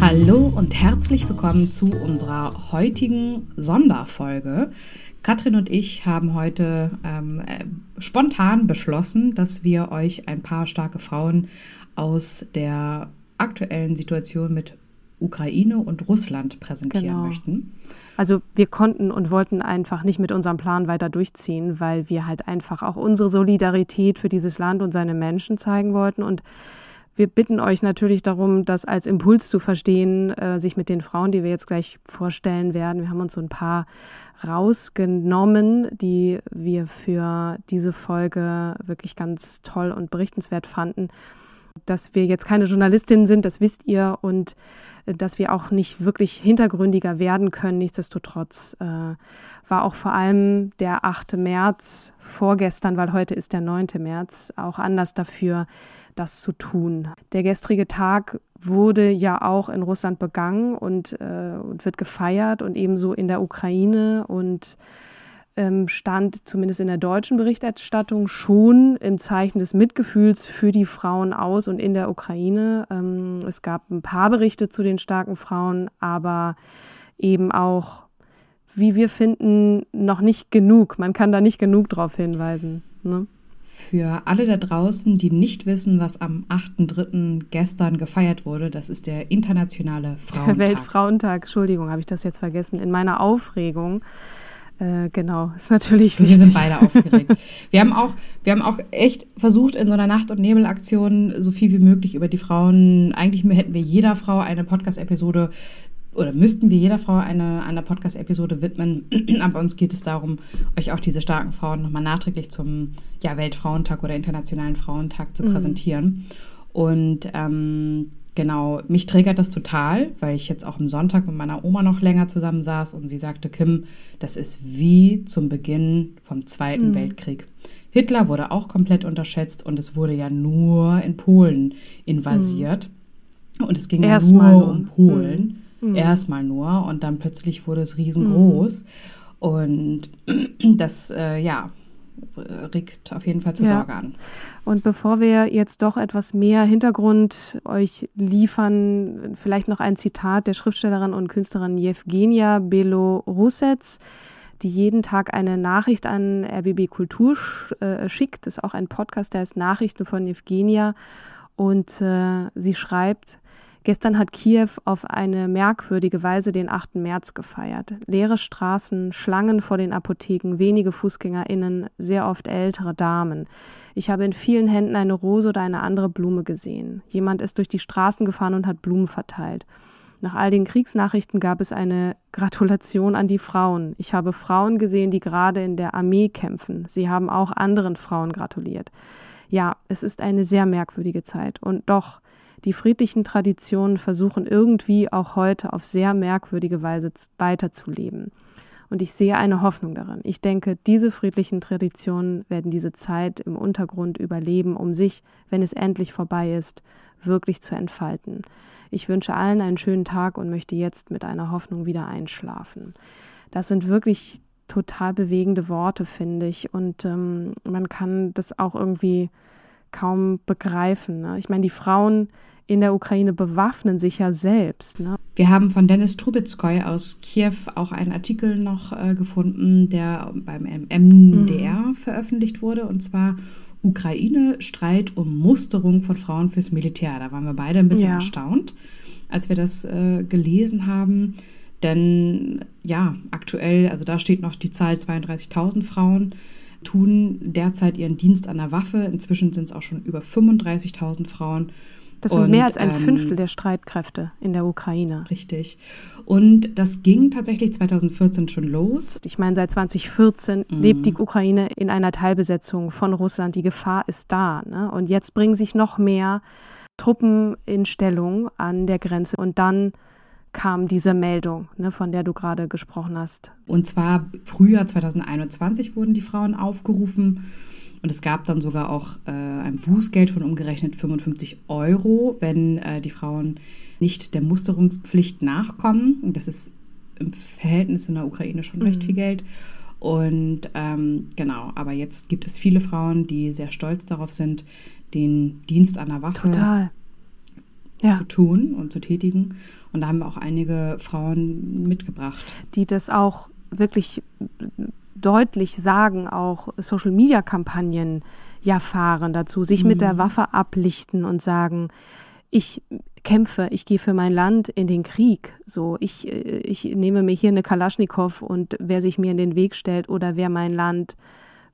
Hallo und herzlich willkommen zu unserer heutigen Sonderfolge. Katrin und ich haben heute ähm, äh, spontan beschlossen, dass wir euch ein paar starke Frauen aus der aktuellen Situation mit Ukraine und Russland präsentieren Genau. möchten. Also wir konnten und wollten einfach nicht mit unserem Plan weiter durchziehen, weil wir halt einfach auch unsere Solidarität für dieses Land und seine Menschen zeigen wollten. Und wir bitten euch natürlich darum, das als Impuls zu verstehen, äh, sich mit den Frauen, die wir jetzt gleich vorstellen werden. Wir haben uns so ein paar rausgenommen, die wir für diese Folge wirklich ganz toll und berichtenswert fanden. Dass wir jetzt keine Journalistinnen sind, das wisst ihr, und äh, dass wir auch nicht wirklich hintergründiger werden können. Nichtsdestotrotz äh, war auch vor allem der 8. März vorgestern, weil heute ist der 9. März, auch anders dafür, das zu tun. Der gestrige Tag wurde ja auch in Russland begangen und, äh, und wird gefeiert und ebenso in der Ukraine und ähm, stand zumindest in der deutschen Berichterstattung schon im Zeichen des Mitgefühls für die Frauen aus und in der Ukraine. Ähm, es gab ein paar Berichte zu den starken Frauen, aber eben auch, wie wir finden, noch nicht genug. Man kann da nicht genug drauf hinweisen. Ne? Für alle da draußen, die nicht wissen, was am 8.3. gestern gefeiert wurde, das ist der internationale Frauentag. Weltfrauentag, Entschuldigung, habe ich das jetzt vergessen. In meiner Aufregung. Äh, genau, ist natürlich Wir wichtig. sind beide aufgeregt. Wir haben auch, wir haben auch echt versucht, in so einer Nacht- und Nebelaktion so viel wie möglich über die Frauen. Eigentlich hätten wir jeder Frau eine Podcast-Episode oder müssten wir jeder Frau eine, eine Podcast-Episode widmen. Aber uns geht es darum, euch auch diese starken Frauen nochmal nachträglich zum ja, Weltfrauentag oder Internationalen Frauentag zu präsentieren. Und ähm, genau, mich triggert das total, weil ich jetzt auch am Sonntag mit meiner Oma noch länger zusammensaß und sie sagte, Kim, das ist wie zum Beginn vom Zweiten Weltkrieg. Hitler wurde auch komplett unterschätzt und es wurde ja nur in Polen invasiert. Und es ging ja Erstmal nur nur. um Polen. Erstmal nur und dann plötzlich wurde es riesengroß. Und das, äh, ja, regt auf jeden Fall zur Ja. Sorge an. Und bevor wir jetzt doch etwas mehr Hintergrund euch liefern, vielleicht noch ein Zitat der Schriftstellerin und Künstlerin Jewgenia Belorusets, die jeden Tag eine Nachricht an RBB Kultur äh, schickt. Das ist auch ein Podcast, der heißt Nachrichten von Jewgenia. Und äh, sie schreibt, Gestern hat Kiew auf eine merkwürdige Weise den 8. März gefeiert. Leere Straßen, Schlangen vor den Apotheken, wenige FußgängerInnen, sehr oft ältere Damen. Ich habe in vielen Händen eine Rose oder eine andere Blume gesehen. Jemand ist durch die Straßen gefahren und hat Blumen verteilt. Nach all den Kriegsnachrichten gab es eine Gratulation an die Frauen. Ich habe Frauen gesehen, die gerade in der Armee kämpfen. Sie haben auch anderen Frauen gratuliert. Ja, es ist eine sehr merkwürdige Zeit. Und doch, die friedlichen Traditionen versuchen irgendwie auch heute auf sehr merkwürdige Weise weiterzuleben. Und ich sehe eine Hoffnung darin. Ich denke, diese friedlichen Traditionen werden diese Zeit im Untergrund überleben, um sich, wenn es endlich vorbei ist, wirklich zu entfalten. Ich wünsche allen einen schönen Tag und möchte jetzt mit einer Hoffnung wieder einschlafen. Das sind wirklich total bewegende Worte, finde ich. Und ähm, man kann das auch irgendwie kaum begreifen. Ne? Ich meine, die Frauen in der Ukraine bewaffnen sich ja selbst. Ne? Wir haben von Dennis Trubetskoy aus Kiew auch einen Artikel noch äh, gefunden, der beim MDR veröffentlicht wurde, und zwar Ukraine Streit um Musterung von Frauen fürs Militär. Da waren wir beide ein bisschen Ja. erstaunt, als wir das äh, gelesen haben. Denn ja, aktuell, also da steht noch die Zahl 32.000 Frauen. Tun derzeit ihren Dienst an der Waffe. Inzwischen sind es auch schon über 35.000 Frauen. Das sind und, mehr als ein ähm, Fünftel der Streitkräfte in der Ukraine. Richtig. Und das ging tatsächlich 2014 schon los. Ich meine, seit 2014 mhm. lebt die Ukraine in einer Teilbesetzung von Russland. Die Gefahr ist da. Ne? Und jetzt bringen sich noch mehr Truppen in Stellung an der Grenze. Und dann kam diese Meldung, ne, von der du gerade gesprochen hast. Und zwar Frühjahr 2021 wurden die Frauen aufgerufen und es gab dann sogar auch äh, ein Bußgeld von umgerechnet 55 Euro, wenn äh, die Frauen nicht der Musterungspflicht nachkommen. Und das ist im Verhältnis in der Ukraine schon mhm. recht viel Geld. Und ähm, genau, aber jetzt gibt es viele Frauen, die sehr stolz darauf sind, den Dienst an der Waffe Total. Zu tun und zu tätigen. Und da haben wir auch einige Frauen mitgebracht. Die das auch wirklich deutlich sagen, auch Social-Media-Kampagnen ja fahren dazu, sich mhm. mit der mhm. Waffe ablichten und sagen, ich kämpfe, ich gehe für mein Land in den Krieg. So, ich, ich nehme mir hier eine Kalaschnikow und wer sich mir in den Weg stellt oder wer mein Land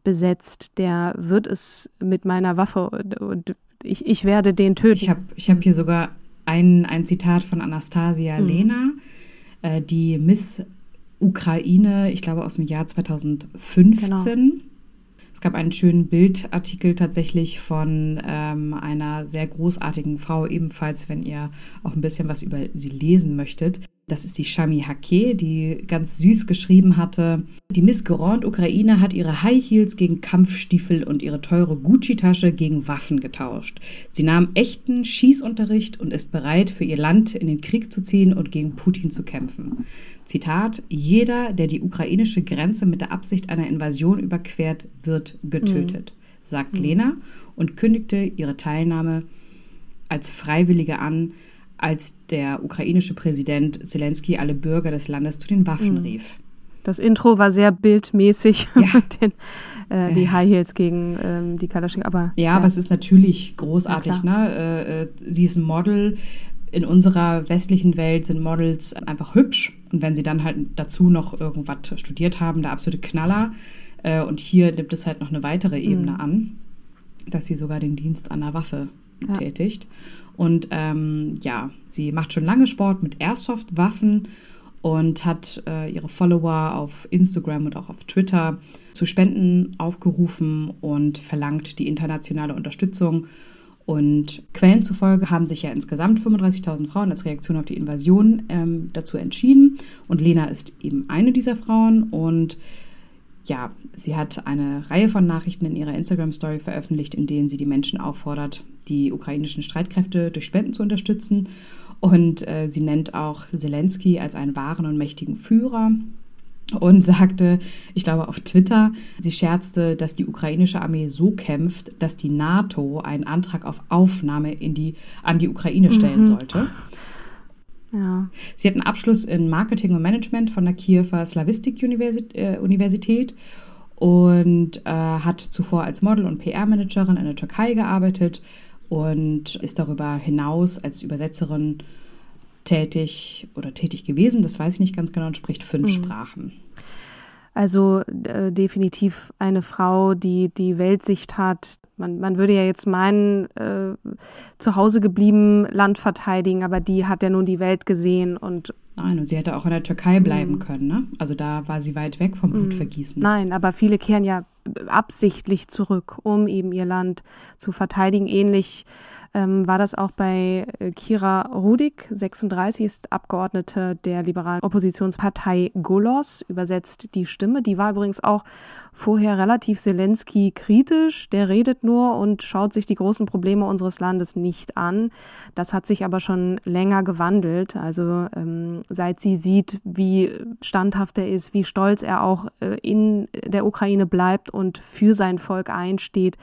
besetzt, der wird es mit meiner Waffe und ich, ich werde den töten. Ich habe ich hab hier sogar ein, ein Zitat von Anastasia mhm. Lena, äh, die Miss Ukraine, ich glaube aus dem Jahr 2015. Genau. Es gab einen schönen Bildartikel tatsächlich von ähm, einer sehr großartigen Frau, ebenfalls, wenn ihr auch ein bisschen was über sie lesen möchtet. Das ist die Shami Hake, die ganz süß geschrieben hatte. Die Miss Grand Ukraine hat ihre High Heels gegen Kampfstiefel und ihre teure Gucci-Tasche gegen Waffen getauscht. Sie nahm echten Schießunterricht und ist bereit, für ihr Land in den Krieg zu ziehen und gegen Putin zu kämpfen. Zitat, jeder, der die ukrainische Grenze mit der Absicht einer Invasion überquert, wird getötet, mhm. sagt mhm. Lena und kündigte ihre Teilnahme als Freiwillige an, als der ukrainische Präsident Zelensky alle Bürger des Landes zu den Waffen mhm. rief. Das Intro war sehr bildmäßig ja. mit den, äh, die High Heels gegen ähm, die Kalaschnik. Aber ja, ja, aber es ist natürlich großartig. Ja, ne? Äh, äh, sie ist ein Model. In unserer westlichen Welt sind Models einfach hübsch. Und wenn sie dann halt dazu noch irgendwas studiert haben, der absolute Knaller. Äh, und hier nimmt es halt noch eine weitere Ebene mhm. an, dass sie sogar den Dienst an der Waffe tätigt. Und ähm, ja, sie macht schon lange Sport mit Airsoft-Waffen und hat äh, ihre Follower auf Instagram und auch auf Twitter zu Spenden aufgerufen und verlangt die internationale Unterstützung. Und Quellen zufolge haben sich ja insgesamt 35.000 Frauen als Reaktion auf die Invasion ähm, dazu entschieden. Und Lena ist eben eine dieser Frauen. Und ja, sie hat eine Reihe von Nachrichten in ihrer Instagram-Story veröffentlicht, in denen sie die Menschen auffordert, die ukrainischen Streitkräfte durch Spenden zu unterstützen. Und äh, sie nennt auch Zelensky als einen wahren und mächtigen Führer und sagte, ich glaube auf Twitter, sie scherzte, dass die ukrainische Armee so kämpft, dass die NATO einen Antrag auf Aufnahme in die, an die Ukraine stellen mhm. sollte. Ja. Sie hat einen Abschluss in Marketing und Management von der Kiewer Slavistik-Universität äh, und äh, hat zuvor als Model und PR-Managerin in der Türkei gearbeitet und ist darüber hinaus als Übersetzerin tätig oder tätig gewesen, das weiß ich nicht ganz genau, und spricht fünf mhm. Sprachen. Also äh, definitiv eine Frau, die die Weltsicht hat. Man, man würde ja jetzt meinen, äh, zu Hause geblieben, Land verteidigen, aber die hat ja nun die Welt gesehen und Nein, und sie hätte auch in der Türkei bleiben mm. können, ne? Also da war sie weit weg vom mhm. Blutvergießen. Nein, aber viele kehren ja absichtlich zurück, um eben ihr Land zu verteidigen. Ähnlich ähm, war das auch bei äh, Kira Rudik, 36, ist Abgeordnete der liberalen Oppositionspartei Golos, übersetzt die Stimme. Die war übrigens auch vorher relativ Zelensky kritisch. Der redet nur und schaut sich die großen Probleme unseres Landes nicht an. Das hat sich aber schon länger gewandelt. Also ähm, seit sie sieht, wie standhaft er ist, wie stolz er auch äh, in der Ukraine bleibt und für sein Volk einsteht,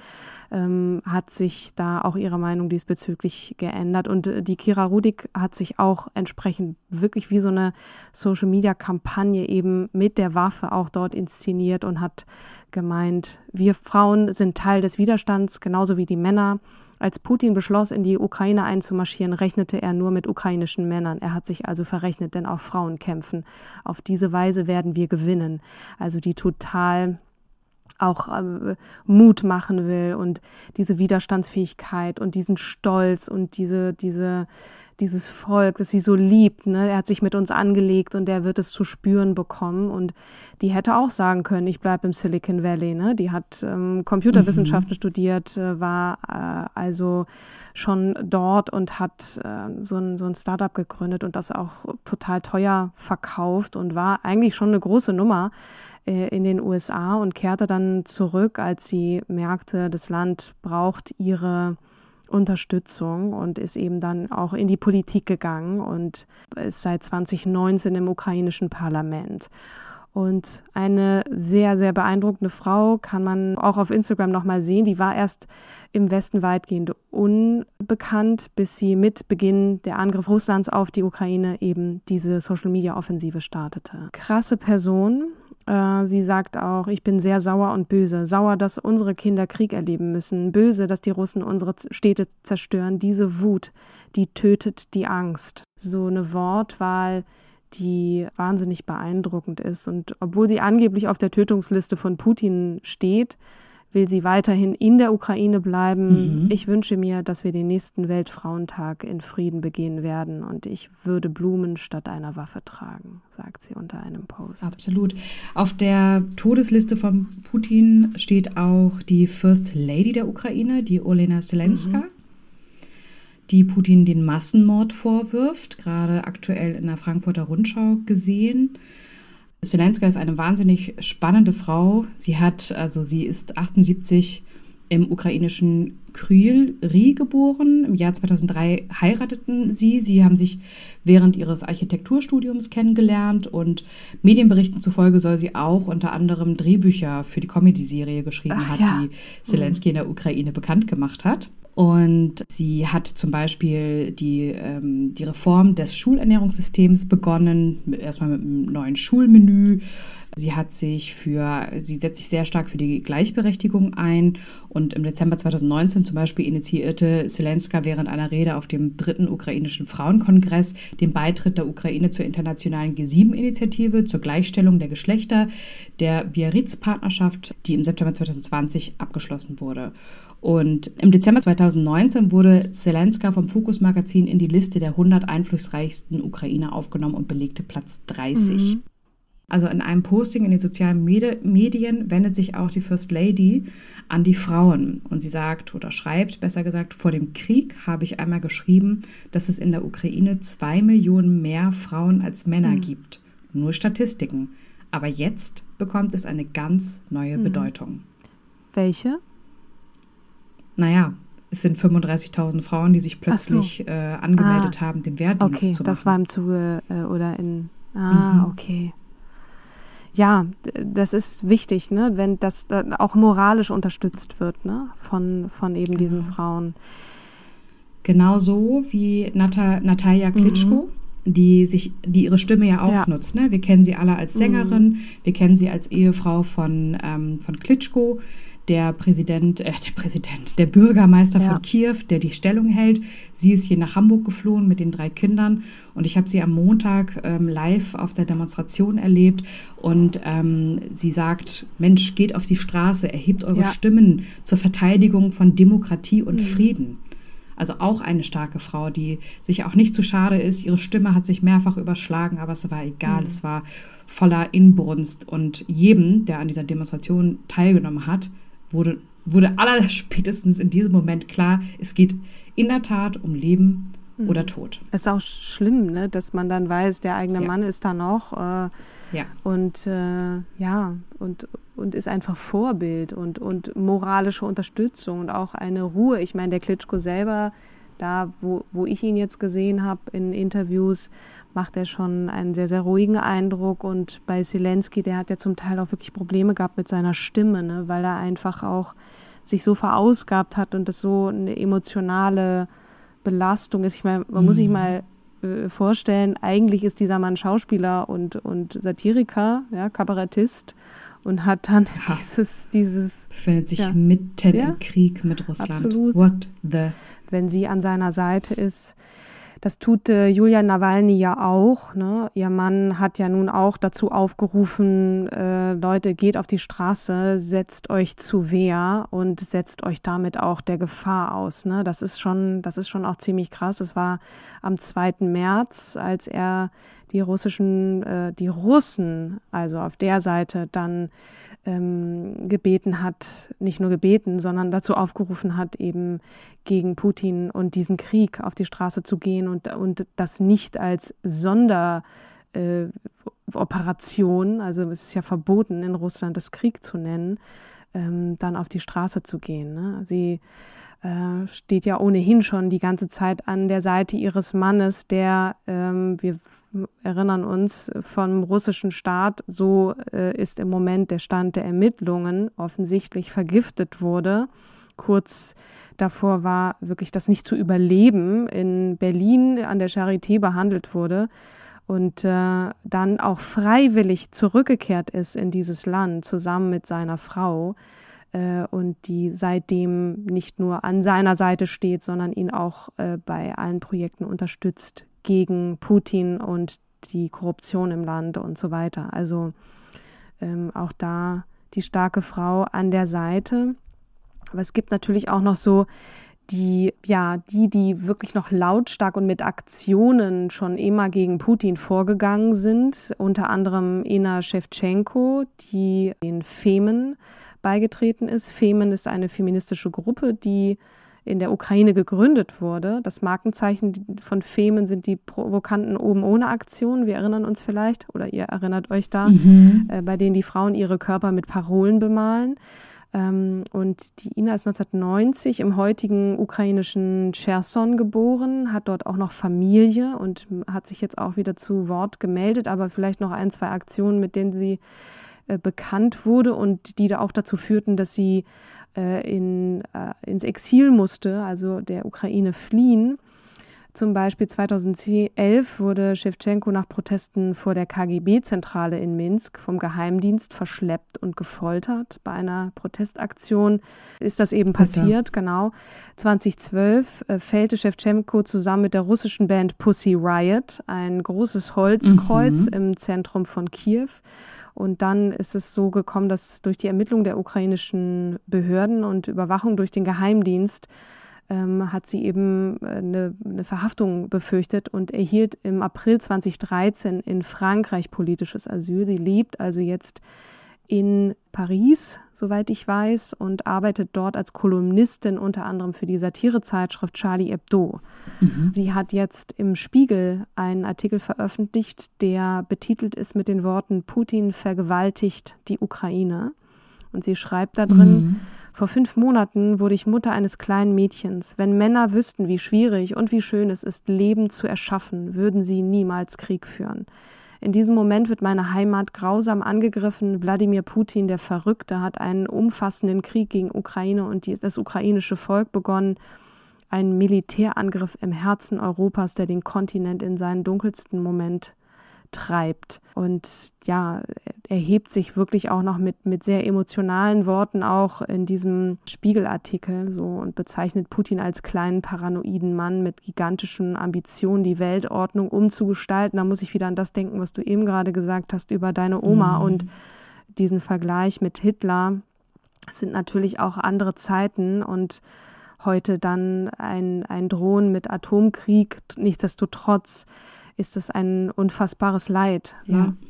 ähm, hat sich da auch ihre Meinung diesbezüglich geändert. Und äh, die Kira Rudik hat sich auch entsprechend wirklich wie so eine Social-Media-Kampagne eben mit der Waffe auch dort inszeniert und hat gemeint, wir Frauen sind Teil des Widerstands, genauso wie die Männer. Als Putin beschloss, in die Ukraine einzumarschieren, rechnete er nur mit ukrainischen Männern. Er hat sich also verrechnet, denn auch Frauen kämpfen. Auf diese Weise werden wir gewinnen. Also die total auch äh, Mut machen will und diese Widerstandsfähigkeit und diesen Stolz und diese, diese, dieses Volk, das sie so liebt. Ne? Er hat sich mit uns angelegt und er wird es zu spüren bekommen. Und die hätte auch sagen können, ich bleibe im Silicon Valley. Ne? Die hat ähm, Computerwissenschaften mhm. studiert, äh, war äh, also schon dort und hat äh, so ein, so ein Startup gegründet und das auch total teuer verkauft und war eigentlich schon eine große Nummer in den USA und kehrte dann zurück, als sie merkte, das Land braucht ihre Unterstützung und ist eben dann auch in die Politik gegangen und ist seit 2019 im ukrainischen Parlament. Und eine sehr, sehr beeindruckende Frau kann man auch auf Instagram nochmal sehen. Die war erst im Westen weitgehend unbekannt, bis sie mit Beginn der Angriff Russlands auf die Ukraine eben diese Social-Media-Offensive startete. Krasse Person, äh, sie sagt auch, ich bin sehr sauer und böse. Sauer, dass unsere Kinder Krieg erleben müssen. Böse, dass die Russen unsere Städte zerstören. Diese Wut, die tötet die Angst. So eine Wortwahl, die wahnsinnig beeindruckend ist. Und obwohl sie angeblich auf der Tötungsliste von Putin steht, will sie weiterhin in der Ukraine bleiben. Mhm. Ich wünsche mir, dass wir den nächsten Weltfrauentag in Frieden begehen werden und ich würde Blumen statt einer Waffe tragen, sagt sie unter einem Post. Absolut. Auf der Todesliste von Putin steht auch die First Lady der Ukraine, die Olena Zelenska. Mhm. die Putin den Massenmord vorwirft, gerade aktuell in der Frankfurter Rundschau gesehen. Zelenska ist eine wahnsinnig spannende Frau. Sie hat, also sie ist 78 im ukrainischen Kryl-Ri geboren. Im Jahr 2003 heirateten sie. Sie haben sich während ihres Architekturstudiums kennengelernt und Medienberichten zufolge soll sie auch unter anderem Drehbücher für die Comedy-Serie geschrieben Ach, haben, ja. die Zelensky in der Ukraine bekannt gemacht hat. Und sie hat zum Beispiel die, ähm, die Reform des Schulernährungssystems begonnen, erstmal mit einem neuen Schulmenü. Sie hat sich für, sie setzt sich sehr stark für die Gleichberechtigung ein und im Dezember 2019 zum Beispiel initiierte Zelenska während einer Rede auf dem dritten ukrainischen Frauenkongress den Beitritt der Ukraine zur internationalen G7-Initiative zur Gleichstellung der Geschlechter, der Biarritz-Partnerschaft, die im September 2020 abgeschlossen wurde. Und im Dezember 2019 wurde Zelenska vom Focus Magazin in die Liste der 100 einflussreichsten Ukrainer aufgenommen und belegte Platz 30. Mhm. Also in einem Posting in den sozialen Medien wendet sich auch die First Lady an die Frauen und sie sagt oder schreibt, besser gesagt, vor dem Krieg habe ich einmal geschrieben, dass es in der Ukraine zwei Millionen mehr Frauen als Männer mhm. gibt. Nur Statistiken. Aber jetzt bekommt es eine ganz neue mhm. Bedeutung. Welche? naja, es sind 35.000 Frauen, die sich plötzlich so. äh, angemeldet ah, haben, den Wehrdienst okay, zu machen. Das war im Zuge äh, oder in. Ah, mhm. okay. Ja, das ist wichtig, ne, wenn das auch moralisch unterstützt wird, ne, von, von eben genau. diesen Frauen. Genauso wie Nata, Natalia Klitschko. Mhm die sich, die ihre Stimme ja auch ja. nutzt. Ne? Wir kennen sie alle als Sängerin, mhm. wir kennen sie als Ehefrau von, ähm, von Klitschko der Präsident, äh, der Präsident, der Bürgermeister ja. von Kiew, der die Stellung hält. Sie ist hier nach Hamburg geflohen mit den drei Kindern und ich habe sie am Montag ähm, live auf der Demonstration erlebt und ähm, sie sagt, Mensch, geht auf die Straße, erhebt eure ja. Stimmen zur Verteidigung von Demokratie und mhm. Frieden. Also auch eine starke Frau, die sich auch nicht zu schade ist. Ihre Stimme hat sich mehrfach überschlagen, aber es war egal. Mhm. Es war voller Inbrunst. Und jedem, der an dieser Demonstration teilgenommen hat, wurde, wurde aller spätestens in diesem Moment klar, es geht in der Tat um Leben mhm. oder Tod. Es ist auch schlimm, ne, dass man dann weiß, der eigene ja. Mann ist da noch. Äh, ja. Und äh, ja, und, und ist einfach Vorbild und, und moralische Unterstützung und auch eine Ruhe. Ich meine, der Klitschko selber, da wo, wo ich ihn jetzt gesehen habe in Interviews, macht er schon einen sehr, sehr ruhigen Eindruck. Und bei Zelensky, der hat ja zum Teil auch wirklich Probleme gehabt mit seiner Stimme, ne? weil er einfach auch sich so verausgabt hat und das so eine emotionale Belastung ist. Ich meine, man mhm. muss sich mhm. mal äh, vorstellen, eigentlich ist dieser Mann Schauspieler und, und Satiriker, ja, Kabarettist und hat dann ha. dieses, dieses. Befindet sich ja. mitten ja? im Krieg mit Russland. Absolut. What the? Wenn sie an seiner Seite ist, Das tut äh, Julia Nawalny ja auch. Ne? Ihr Mann hat ja nun auch dazu aufgerufen, äh, Leute, geht auf die Straße, setzt euch zu Wehr und setzt euch damit auch der Gefahr aus. Ne? Das ist schon, das ist schon auch ziemlich krass. Es war am 2. März, als er die russischen, äh, die Russen, also auf der Seite dann ähm, gebeten hat, nicht nur gebeten, sondern dazu aufgerufen hat, eben gegen Putin und diesen Krieg auf die Straße zu gehen und, und das nicht als Sonderoperation, äh, also es ist ja verboten in Russland, das Krieg zu nennen, ähm, dann auf die Straße zu gehen. Ne? Sie äh, steht ja ohnehin schon die ganze Zeit an der Seite ihres Mannes, der, ähm, wir erinnern uns, vom russischen Staat, so äh, ist im Moment der Stand der Ermittlungen, offensichtlich vergiftet wurde. Kurz davor war wirklich das nicht zu überleben, in Berlin an der Charité behandelt wurde und äh, dann auch freiwillig zurückgekehrt ist in dieses Land zusammen mit seiner Frau äh, und die seitdem nicht nur an seiner Seite steht, sondern ihn auch äh, bei allen Projekten unterstützt gegen Putin und die Korruption im Land und so weiter. Also ähm, auch da die starke Frau an der Seite. Aber es gibt natürlich auch noch so die, ja, die, die wirklich noch lautstark und mit Aktionen schon immer gegen Putin vorgegangen sind. Unter anderem Ena Shevchenko, die den Femen beigetreten ist. Femen ist eine feministische Gruppe, die in der Ukraine gegründet wurde. Das Markenzeichen von Femen sind die provokanten oben ohne Aktionen. Wir erinnern uns vielleicht, oder ihr erinnert euch da, mhm. äh, bei denen die Frauen ihre Körper mit Parolen bemalen. Ähm, und die Ina ist 1990 im heutigen ukrainischen Cherson geboren, hat dort auch noch Familie und hat sich jetzt auch wieder zu Wort gemeldet, aber vielleicht noch ein, zwei Aktionen, mit denen sie äh, bekannt wurde und die da auch dazu führten, dass sie in, äh, ins Exil musste, also der Ukraine fliehen. Zum Beispiel 2011 wurde Shevchenko nach Protesten vor der KGB-Zentrale in Minsk vom Geheimdienst verschleppt und gefoltert. Bei einer Protestaktion ist das eben passiert, Bitte. genau. 2012 äh, fällte Shevchenko zusammen mit der russischen Band Pussy Riot ein großes Holzkreuz mhm. im Zentrum von Kiew. Und dann ist es so gekommen, dass durch die Ermittlung der ukrainischen Behörden und Überwachung durch den Geheimdienst ähm, hat sie eben eine, äh, eine Verhaftung befürchtet und erhielt im April 2013 in Frankreich politisches Asyl. Sie lebt also jetzt in Paris, soweit ich weiß, und arbeitet dort als Kolumnistin unter anderem für die Satirezeitschrift Charlie Hebdo. Mhm. Sie hat jetzt im Spiegel einen Artikel veröffentlicht, der betitelt ist mit den Worten Putin vergewaltigt die Ukraine. Und sie schreibt da drin, mhm. Vor fünf Monaten wurde ich Mutter eines kleinen Mädchens. Wenn Männer wüssten, wie schwierig und wie schön es ist, Leben zu erschaffen, würden sie niemals Krieg führen. In diesem Moment wird meine Heimat grausam angegriffen. Wladimir Putin, der Verrückte, hat einen umfassenden Krieg gegen Ukraine und die, das ukrainische Volk begonnen. Ein Militärangriff im Herzen Europas, der den Kontinent in seinen dunkelsten Moment treibt. Und ja, er hebt sich wirklich auch noch mit, mit sehr emotionalen Worten auch in diesem Spiegelartikel so und bezeichnet Putin als kleinen paranoiden Mann mit gigantischen Ambitionen, die Weltordnung umzugestalten. Da muss ich wieder an das denken, was du eben gerade gesagt hast über deine Oma mhm. und diesen Vergleich mit Hitler. Es sind natürlich auch andere Zeiten und heute dann ein, ein Drohen mit Atomkrieg. Nichtsdestotrotz ist es ein unfassbares Leid. Ne? Ja.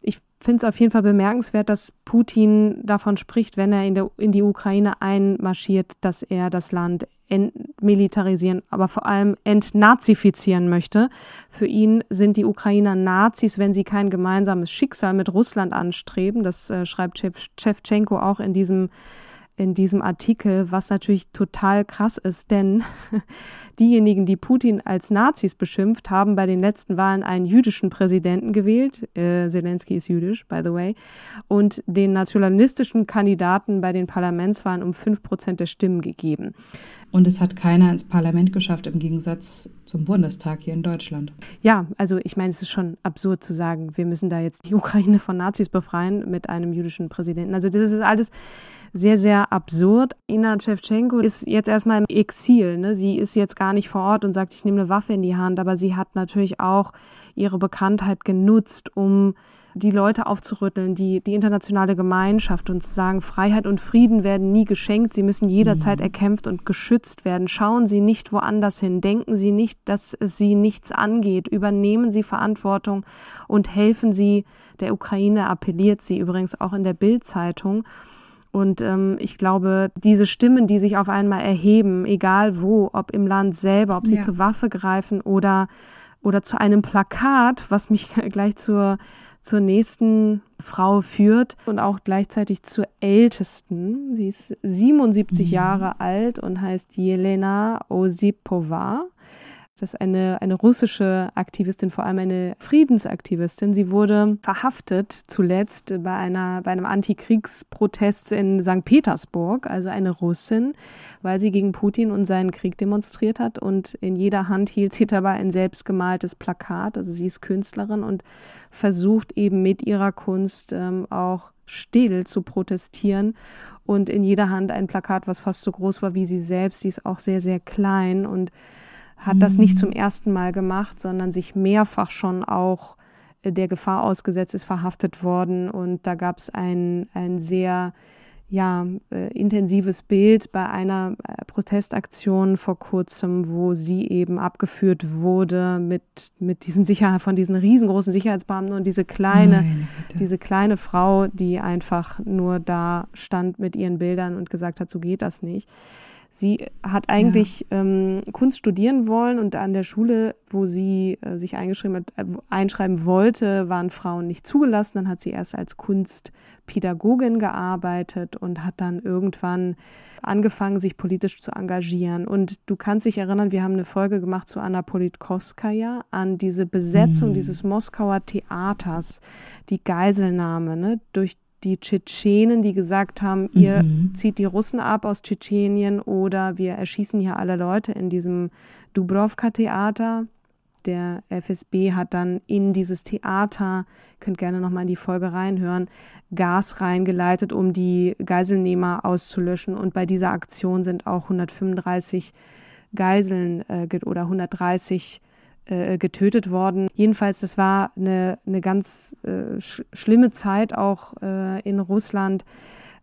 Ich finde es auf jeden Fall bemerkenswert, dass Putin davon spricht, wenn er in, der, in die Ukraine einmarschiert, dass er das Land entmilitarisieren, aber vor allem entnazifizieren möchte. Für ihn sind die Ukrainer Nazis, wenn sie kein gemeinsames Schicksal mit Russland anstreben. Das äh, schreibt Chevchenko auch in diesem in diesem Artikel, was natürlich total krass ist, denn diejenigen, die Putin als Nazis beschimpft, haben bei den letzten Wahlen einen jüdischen Präsidenten gewählt. Äh, Zelensky ist jüdisch, by the way. Und den nationalistischen Kandidaten bei den Parlamentswahlen um fünf Prozent der Stimmen gegeben. Und es hat keiner ins Parlament geschafft, im Gegensatz zum Bundestag hier in Deutschland. Ja, also ich meine, es ist schon absurd zu sagen, wir müssen da jetzt die Ukraine von Nazis befreien mit einem jüdischen Präsidenten. Also das ist alles sehr, sehr absurd. Ina Shevchenko ist jetzt erstmal im Exil. Ne? Sie ist jetzt gar nicht vor Ort und sagt, ich nehme eine Waffe in die Hand, aber sie hat natürlich auch ihre Bekanntheit genutzt, um die Leute aufzurütteln, die, die internationale Gemeinschaft und zu sagen, Freiheit und Frieden werden nie geschenkt, sie müssen jederzeit mhm. erkämpft und geschützt werden. Schauen Sie nicht woanders hin, denken Sie nicht, dass es Sie nichts angeht, übernehmen Sie Verantwortung und helfen Sie der Ukraine, appelliert sie übrigens auch in der Bildzeitung. Und ähm, ich glaube, diese Stimmen, die sich auf einmal erheben, egal wo, ob im Land selber, ob sie ja. zur Waffe greifen oder, oder zu einem Plakat, was mich gleich zur zur nächsten Frau führt und auch gleichzeitig zur ältesten. Sie ist 77 mhm. Jahre alt und heißt Jelena Osipova. Das ist eine, eine russische Aktivistin, vor allem eine Friedensaktivistin. Sie wurde verhaftet zuletzt bei einer, bei einem Antikriegsprotest in St. Petersburg, also eine Russin, weil sie gegen Putin und seinen Krieg demonstriert hat und in jeder Hand hielt sie dabei ein selbstgemaltes Plakat. Also sie ist Künstlerin und versucht eben mit ihrer Kunst ähm, auch still zu protestieren und in jeder Hand ein Plakat, was fast so groß war wie sie selbst. Sie ist auch sehr, sehr klein und hat das nicht zum ersten Mal gemacht, sondern sich mehrfach schon auch äh, der Gefahr ausgesetzt ist, verhaftet worden. Und da gab es ein, ein sehr ja, äh, intensives Bild bei einer äh, Protestaktion vor kurzem, wo sie eben abgeführt wurde mit, mit diesen Sicherheit, von diesen riesengroßen Sicherheitsbeamten und diese kleine, diese kleine Frau, die einfach nur da stand mit ihren Bildern und gesagt hat, so geht das nicht. Sie hat eigentlich ja. ähm, Kunst studieren wollen und an der Schule, wo sie äh, sich eingeschrieben hat, äh, einschreiben wollte, waren Frauen nicht zugelassen. Dann hat sie erst als Kunstpädagogin gearbeitet und hat dann irgendwann angefangen, sich politisch zu engagieren. Und du kannst dich erinnern, wir haben eine Folge gemacht zu Anna Politkovskaya an diese Besetzung mhm. dieses Moskauer Theaters, die Geiselnahme ne, durch die Tschetschenen, die gesagt haben, ihr mhm. zieht die Russen ab aus Tschetschenien oder wir erschießen hier alle Leute in diesem Dubrovka-Theater. Der FSB hat dann in dieses Theater, könnt gerne nochmal in die Folge reinhören, Gas reingeleitet, um die Geiselnehmer auszulöschen. Und bei dieser Aktion sind auch 135 Geiseln äh, oder 130 äh, getötet worden. Jedenfalls, das war eine, eine ganz äh, sch schlimme Zeit auch äh, in Russland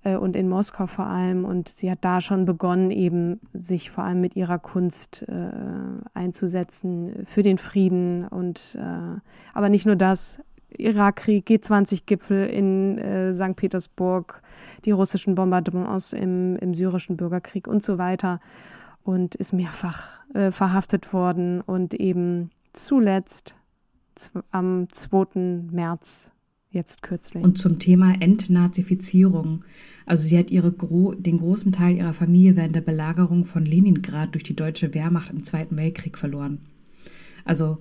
äh, und in Moskau vor allem. Und sie hat da schon begonnen, eben sich vor allem mit ihrer Kunst äh, einzusetzen für den Frieden. Und äh, aber nicht nur das. Irakkrieg, G20-Gipfel in äh, St. Petersburg, die russischen Bombardements im, im syrischen Bürgerkrieg und so weiter und ist mehrfach äh, verhaftet worden und eben zuletzt am 2. März jetzt kürzlich. Und zum Thema Entnazifizierung. Also sie hat ihre gro den großen Teil ihrer Familie während der Belagerung von Leningrad durch die deutsche Wehrmacht im Zweiten Weltkrieg verloren. Also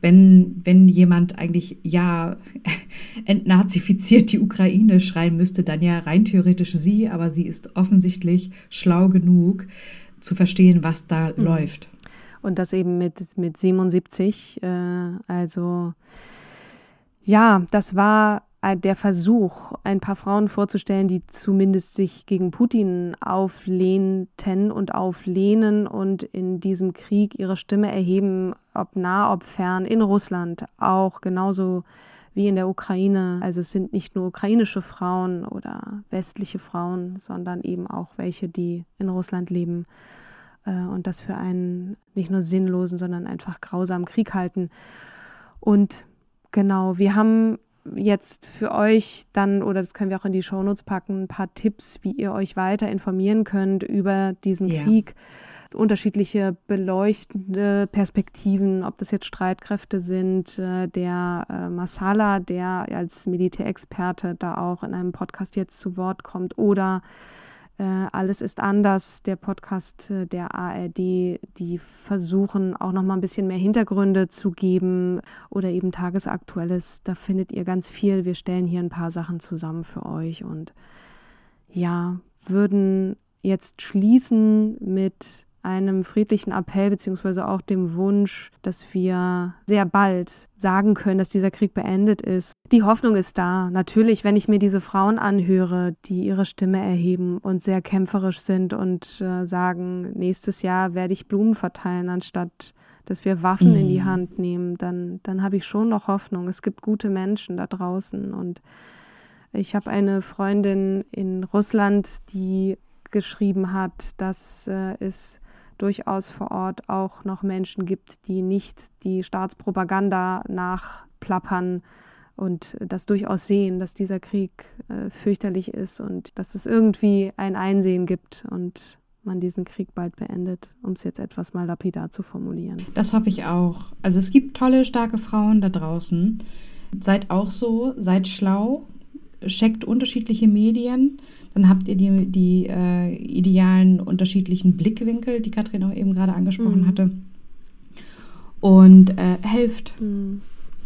wenn, wenn jemand eigentlich ja entnazifiziert die Ukraine schreien müsste, dann ja rein theoretisch sie, aber sie ist offensichtlich schlau genug, zu verstehen, was da mhm. läuft. Und das eben mit, mit 77. Äh, also ja, das war der Versuch, ein paar Frauen vorzustellen, die zumindest sich gegen Putin auflehnten und auflehnen und in diesem Krieg ihre Stimme erheben, ob nah, ob fern, in Russland auch genauso wie in der Ukraine. Also es sind nicht nur ukrainische Frauen oder westliche Frauen, sondern eben auch welche, die in Russland leben äh, und das für einen nicht nur sinnlosen, sondern einfach grausamen Krieg halten. Und genau, wir haben jetzt für euch dann, oder das können wir auch in die Shownotes packen, ein paar Tipps, wie ihr euch weiter informieren könnt über diesen ja. Krieg. Unterschiedliche beleuchtende Perspektiven, ob das jetzt Streitkräfte sind, äh, der äh, Masala, der als Militärexperte da auch in einem Podcast jetzt zu Wort kommt, oder äh, Alles ist anders, der Podcast äh, der ARD, die versuchen auch noch mal ein bisschen mehr Hintergründe zu geben oder eben Tagesaktuelles. Da findet ihr ganz viel. Wir stellen hier ein paar Sachen zusammen für euch und ja, würden jetzt schließen mit einem friedlichen Appell beziehungsweise auch dem Wunsch, dass wir sehr bald sagen können, dass dieser Krieg beendet ist. Die Hoffnung ist da. Natürlich, wenn ich mir diese Frauen anhöre, die ihre Stimme erheben und sehr kämpferisch sind und äh, sagen, nächstes Jahr werde ich Blumen verteilen, anstatt dass wir Waffen mhm. in die mhm. Hand nehmen, dann, dann habe ich schon noch Hoffnung. Es gibt gute Menschen da draußen und ich habe eine Freundin in Russland, die geschrieben hat, dass äh, es durchaus vor Ort auch noch Menschen gibt, die nicht die Staatspropaganda nachplappern und das durchaus sehen, dass dieser Krieg äh, fürchterlich ist und dass es irgendwie ein Einsehen gibt und man diesen Krieg bald beendet, um es jetzt etwas mal lapidar zu formulieren. Das hoffe ich auch. Also es gibt tolle, starke Frauen da draußen. Seid auch so, seid schlau, checkt unterschiedliche Medien, dann habt ihr die, die äh, idealen unterschiedlichen Blickwinkel, die Katrin auch eben gerade angesprochen mhm. hatte. Und äh, helft. Mhm.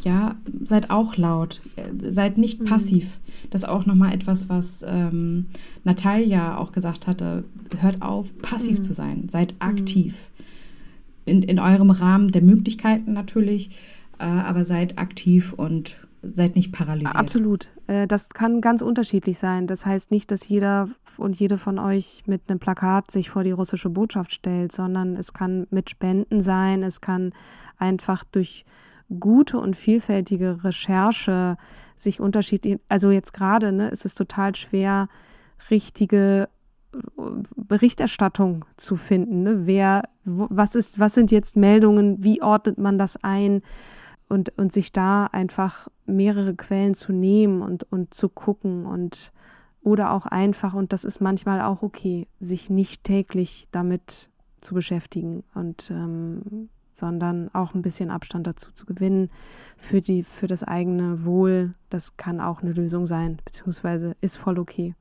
Ja, seid auch laut, seid nicht mhm. passiv. Das ist auch nochmal etwas, was ähm, Natalia auch gesagt hatte. Hört auf, passiv mhm. zu sein. Seid mhm. aktiv. In, in eurem Rahmen der Möglichkeiten natürlich, äh, aber seid aktiv und seid nicht paralysiert. Absolut. Äh, das kann ganz unterschiedlich sein. Das heißt nicht, dass jeder und jede von euch mit einem Plakat sich vor die russische Botschaft stellt, sondern es kann mit Spenden sein, es kann einfach durch gute und vielfältige Recherche sich unterschiedlich, also jetzt gerade, ne, ist es total schwer, richtige äh, Berichterstattung zu finden. Ne? Wer, was ist, was sind jetzt Meldungen, wie ordnet man das ein? Und, und sich da einfach mehrere Quellen zu nehmen und, und zu gucken und oder auch einfach, und das ist manchmal auch okay, sich nicht täglich damit zu beschäftigen und ähm, sondern auch ein bisschen Abstand dazu zu gewinnen für die, für das eigene Wohl. Das kann auch eine Lösung sein, beziehungsweise ist voll okay.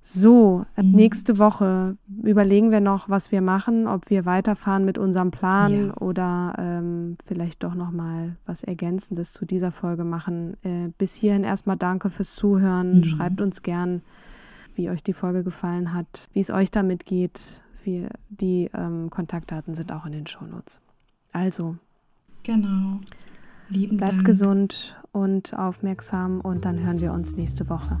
So, mhm. nächste Woche überlegen wir noch, was wir machen, ob wir weiterfahren mit unserem Plan ja. oder ähm, vielleicht doch noch mal was Ergänzendes zu dieser Folge machen. Äh, bis hierhin erstmal danke fürs Zuhören. Mhm. Schreibt uns gern, wie euch die Folge gefallen hat, wie es euch damit geht. Wir, die ähm, Kontaktdaten sind auch in den Shownotes. Also. Genau. Lieben Bleibt Dank. gesund und aufmerksam und dann hören wir uns nächste Woche.